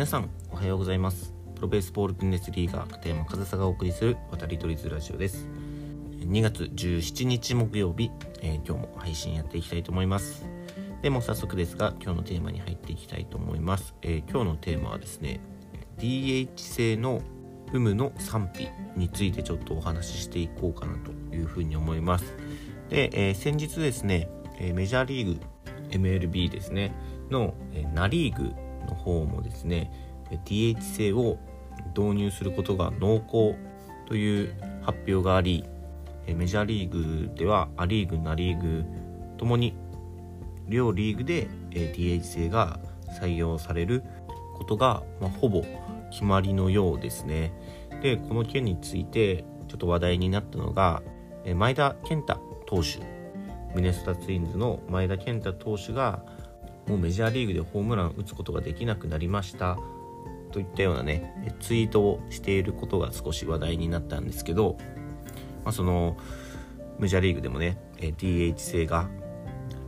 皆さんおはようございます。プロベースボールブンデスリーガー片山和沙がお送りする渡り鳥ズラジオです。2月17日木曜日、えー、今日も配信やっていきたいと思います。でも早速ですが今日のテーマに入っていきたいと思います、えー、今日のテーマはですね DH 製の有無の賛否についてちょっとお話ししていこうかなというふうに思います。で、えー、先日ですねえメジャーリーグ MLB ですねのえナ・リーグの方もですね DH 制を導入することが濃厚という発表がありメジャーリーグではア・リーグナ・リーグともに両リーグで DH 制が採用されることが、ま、ほぼ決まりのようですね。でこの件についてちょっと話題になったのが前田健太投手。ミネソタツインズの前田健太投手がもうメジャーリーグでホームラン打つことができなくなりましたといったようなねツイートをしていることが少し話題になったんですけど、まあ、そのメジャーリーグでもね DH 制が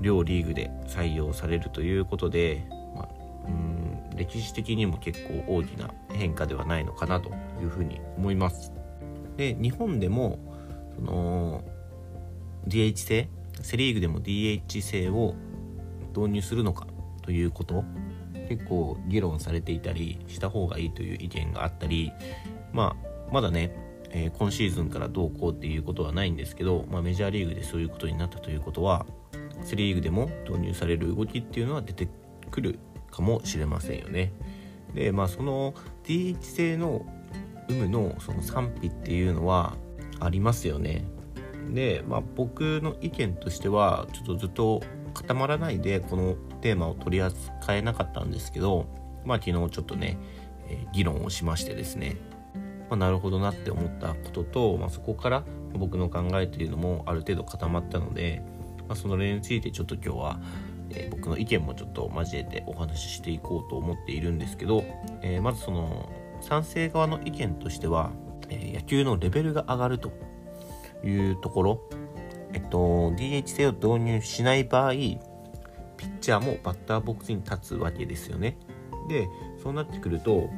両リーグで採用されるということで、まあ、うん歴史的にも結構大きな変化ではないのかなというふうに思います。で日本でもその DH 制セ・リーグでも DH 制を導入するのかということ結構議論されていたりした方がいいという意見があったりまあまだね、えー、今シーズンからどうこうっていうことはないんですけど、まあ、メジャーリーグでそういうことになったということはセ・リーグでも導入される動きっていうのは出てくるかもしれませんよね。でまあその DH 制の有無のその賛否っていうのはありますよね。で、まあ、僕の意見としてはちょっとずっと固まらないでこのテーマを取り扱えなかったんですけど、まあ、昨日ちょっとね、え、議論をしましてですね、まあ、なるほどなって思ったことと、まあ、そこから僕の考えというのもある程度固まったので、まあ、その例についてちょっと今日は、えー、僕の意見もちょっと交えてお話ししていこうと思っているんですけど、えー、まずその賛成側の意見としては、え野球のレベルが上がるというところえっと、DH 制を導入しない場合、ピッチャーもバッターボックスに立つわけですよね。で、そうなってくると、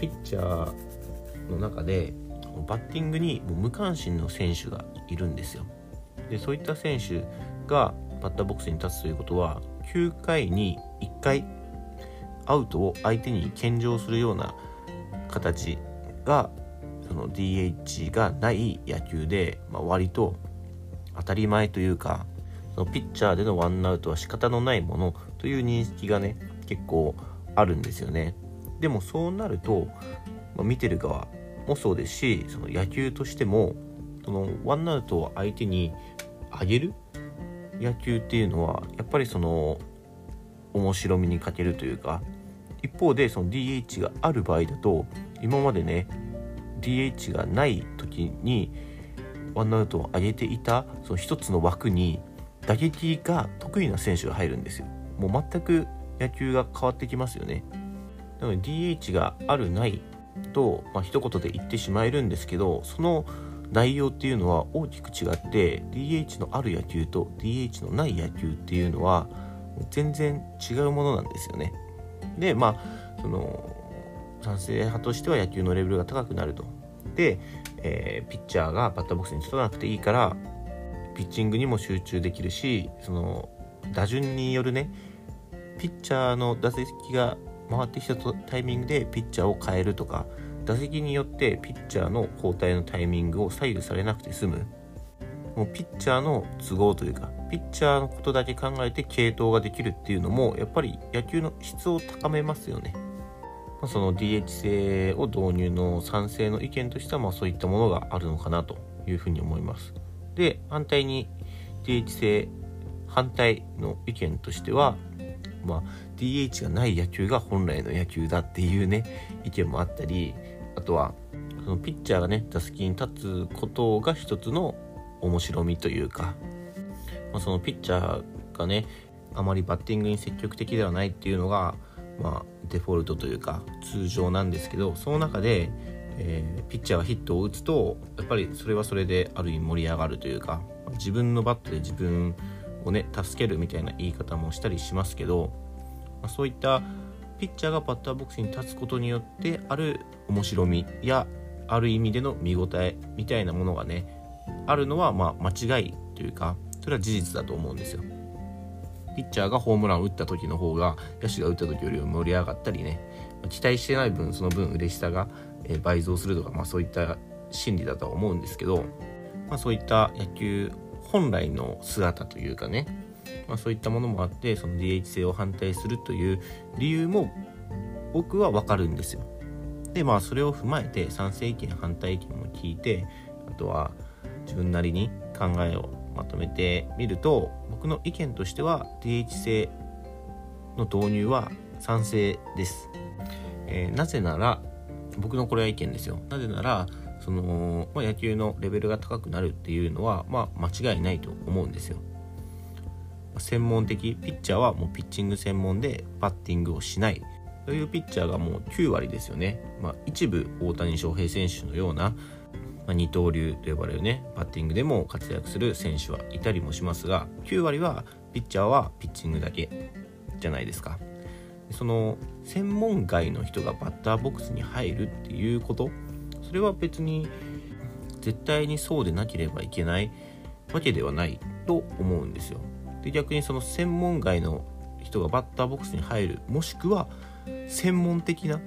ピッチャーの中で、バッティングにもう無関心の選手がいるんですよ。で、そういった選手がバッターボックスに立つということは、9回に1回アウトを相手に献上するような形がその DH がない野球で、まあ、割と当たり前というかピッチャーでのワンアウトは仕方のないものという認識がね結構あるんですよね。でもそうなると、まあ、見てる側もそうですしその野球としてもそのワンアウトを相手にあげる野球っていうのはやっぱりその面白みに欠けるというか一方でその DH がある場合だと今までね DH がない時にワンアウトを上げていたその一つの枠に打撃が得意な選手が入るんですよ。もう全く野球が変わってきますよね。なので DH があるないと、まあ、一言で言ってしまえるんですけどその内容っていうのは大きく違って DH のある野球と DH のない野球っていうのは全然違うものなんですよね。でまあその賛成派としては野球のレベルが高くなると。でえー、ピッチャーがバッターボックスに立たなくていいからピッチングにも集中できるしその打順によるねピッチャーの打席が回ってきたタイミングでピッチャーを変えるとか打席によってピッチャーの交代のタイミングを左右されなくて済むもうピッチャーの都合というかピッチャーのことだけ考えて継投ができるっていうのもやっぱり野球の質を高めますよね。まあ、その DH 制を導入の賛成の意見としては、まあ、そういったものがあるのかなというふうに思います。で、反対に DH 制反対の意見としては、まあ、DH がない野球が本来の野球だっていうね、意見もあったり、あとは、そのピッチャーがね、打席に立つことが一つの面白みというか、まあ、そのピッチャーがね、あまりバッティングに積極的ではないっていうのが、まあ、デフォルトというか通常なんですけどその中で、えー、ピッチャーがヒットを打つとやっぱりそれはそれである意味盛り上がるというか自分のバットで自分をね助けるみたいな言い方もしたりしますけど、まあ、そういったピッチャーがバッターボックスに立つことによってある面白みやある意味での見応えみたいなものがねあるのはまあ間違いというかそれは事実だと思うんですよ。ピッチャーがホームランを打った時の方が野手が打った時よりも盛り上がったりね期待してない分その分嬉しさが倍増するとか、まあ、そういった心理だとは思うんですけど、まあ、そういった野球本来の姿というかね、まあ、そういったものもあってその DH 制を反対するという理由も僕は分かるんですよ。でまあそれを踏まえて賛成意見反対意見も聞いてあとは自分なりに考えをまとめてみると僕の意見としては DH 制の導入は賛成です、えー、なぜなら僕のこれは意見ですよ。なぜならその、まあ、野球のレベルが高くなるっていうのは、まあ、間違いないと思うんですよ。専門的ピッチャーはもうピッチング専門でバッティングをしない。というピッチャーがもう9割ですよね、まあ、一部大谷翔平選手のような、まあ、二刀流と呼ばれるねバッティングでも活躍する選手はいたりもしますが9割はピッチャーはピッチングだけじゃないですか。その専門外の人がバッターボックスに入るっていうこと？それは別に絶対にそうでなければいけないわけではないと思うんですよ。で逆にその専門外の人がバッターボックスに入るもしくは専門的な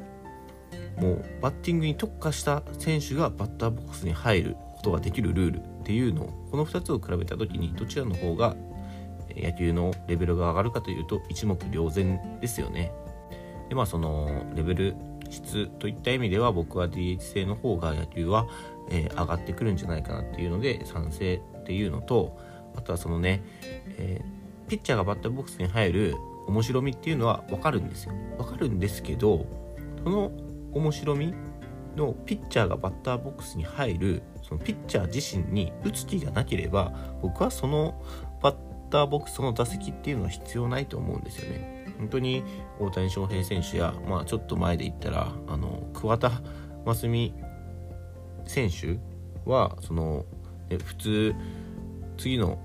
もうバッティングに特化した選手がバッターボックスに入ることができるルールっていうのをこの2つを比べた時にどちらの方が野球のレベルが上がるかというと一目瞭然ですよね。でまあそのレベル質といった意味では僕は DH 制の方が野球は、えー、上がってくるんじゃないかなっていうので賛成っていうのとあとはそのね、えー、ピッチャーがバッターボックスに入る面白みっていうのは分かるんですよ分かるんですけどその面白みのピッチャーがバッターボックスに入るそのピッチャー自身に打つ気がなければ僕はそのターボックスの打席っていうのは必要ないと思うんですよね。本当に大谷翔平選手や、まあ、ちょっと前で言ったらあの桑田真澄選手はその普通次の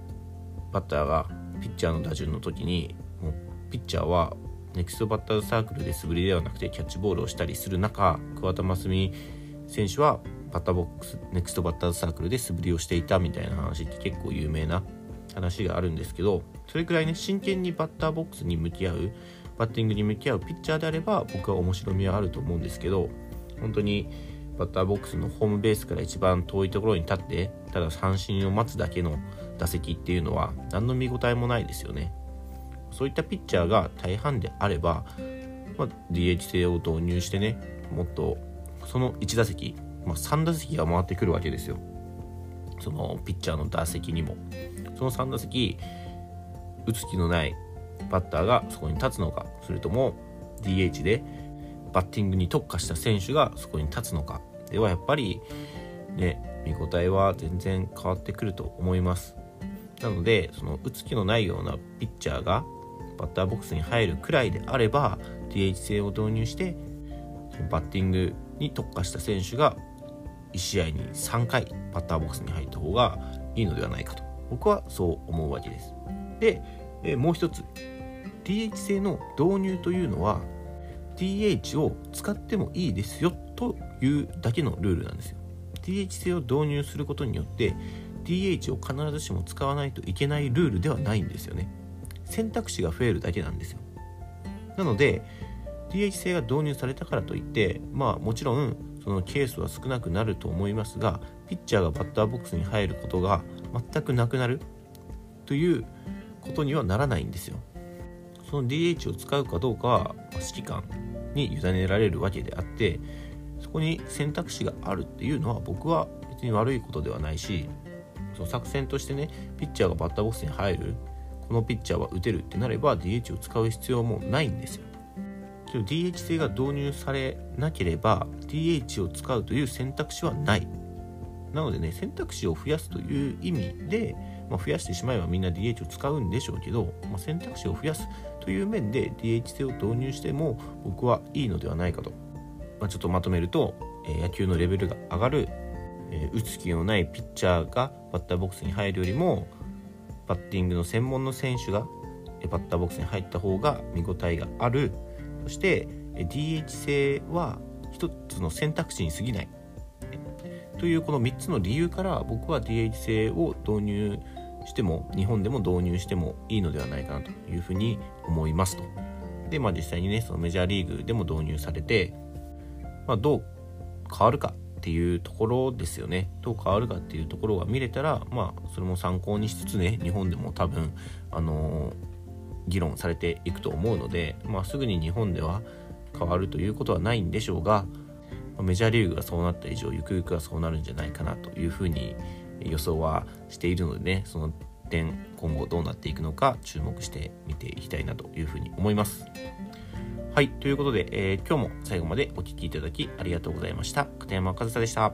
バッターがピッチャーの打順の時にもうピッチャーはネクストバッターズサークルで素振りではなくてキャッチボールをしたりする中桑田真澄選手はバッターボックスネクストバッターズサークルで素振りをしていたみたいな話って結構有名な話があるんですけどそれくらいね真剣にバッターボックスに向き合うバッティングに向き合うピッチャーであれば僕は面白みはあると思うんですけど本当にバッターボックスのホームベースから一番遠いところに立ってただ三振を待つだけの打席っていうのは何の見応えもないですよね。そういったピッチャーが大半であれば、まあ、DH 制を導入してねもっとその1打席、まあ、3打席が回ってくるわけですよ。そのピッチャーの打席にも。その3打席打つ気のないバッターがそこに立つのかそれとも DH でバッティングに特化した選手がそこに立つのか。ではやっぱりね見応えは全然変わってくると思います。なのでその打つ気のないようなピッチャーがバッターボックスに入るくらいであれば DH 制を導入してバッティングに特化した選手が1試合に3回バッターボックスに入った方がいいのではないかと。僕はそう思うわけです。で、えもう一つ。DH 制の導入というのは DH を使ってもいいですよというだけのルールなんですよ。DH 制を導入することによって DH を必ずしも使わないといけないルールではないんですよね。選択肢が増えるだけなんですよ。なので DH 制が導入されたからといってまあもちろんそのケースは少なくなると思いますがピッチャーがバッターボックスに入ることが全くなくなる？ということにはならないんですよ。その DH を使うかどうかは指揮官に委ねられるわけであってそこに選択肢があるっていうのは僕は別に悪いことではないしその作戦としてねピッチャーがバッターボックスに入るこのピッチャーは打てるってなれば DH を使う必要もないんですよ。DH 制が導入されなければ DH を使うという選択肢はない。なのでね選択肢を増やすという意味で、まあ、増やしてしまえばみんな DH を使うんでしょうけど、まあ、選択肢を増やすという面で DH 制を導入しても僕はいいのではないかと、まあ、ちょっとまとめると、えー、野球のレベルが上がるえー、打つ気のないピッチャーがバッターボックスに入るよりもバッティングの専門の選手がバッターボックスに入った方が見応えがある。そして DH 制は一つの選択肢に過ぎないというこの3つの理由から僕は DH 制を導入しても日本でも導入してもいいのではないかなというふうに思いますと。で、まあ、実際にねそのメジャーリーグでも導入されて、まあ、どう変わるかっていうところですよねどう変わるかっていうところが見れたらまあそれも参考にしつつね日本でも多分あのー、議論されていくと思うので、まあ、すぐに日本では変わるということはないんでしょうがメジャーリーグがそうなった以上ゆくゆくはそうなるんじゃないかなというふうに予想はしているのでねその点今後どうなっていくのか注目して見ていきたいなというふうに思います。はい、ということで、えー、今日も最後までお聴きいただきありがとうございました。片山和沙でした。